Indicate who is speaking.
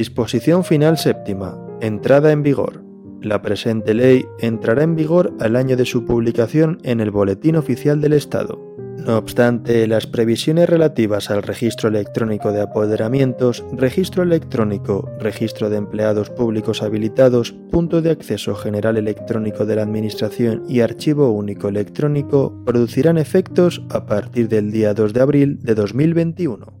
Speaker 1: Disposición final séptima. Entrada en vigor. La presente ley entrará en vigor al año de su publicación en el Boletín Oficial del Estado. No obstante, las previsiones relativas al registro electrónico de apoderamientos, registro electrónico, registro de empleados públicos habilitados, punto de acceso general electrónico de la Administración y archivo único electrónico producirán efectos a partir del día 2 de abril de 2021.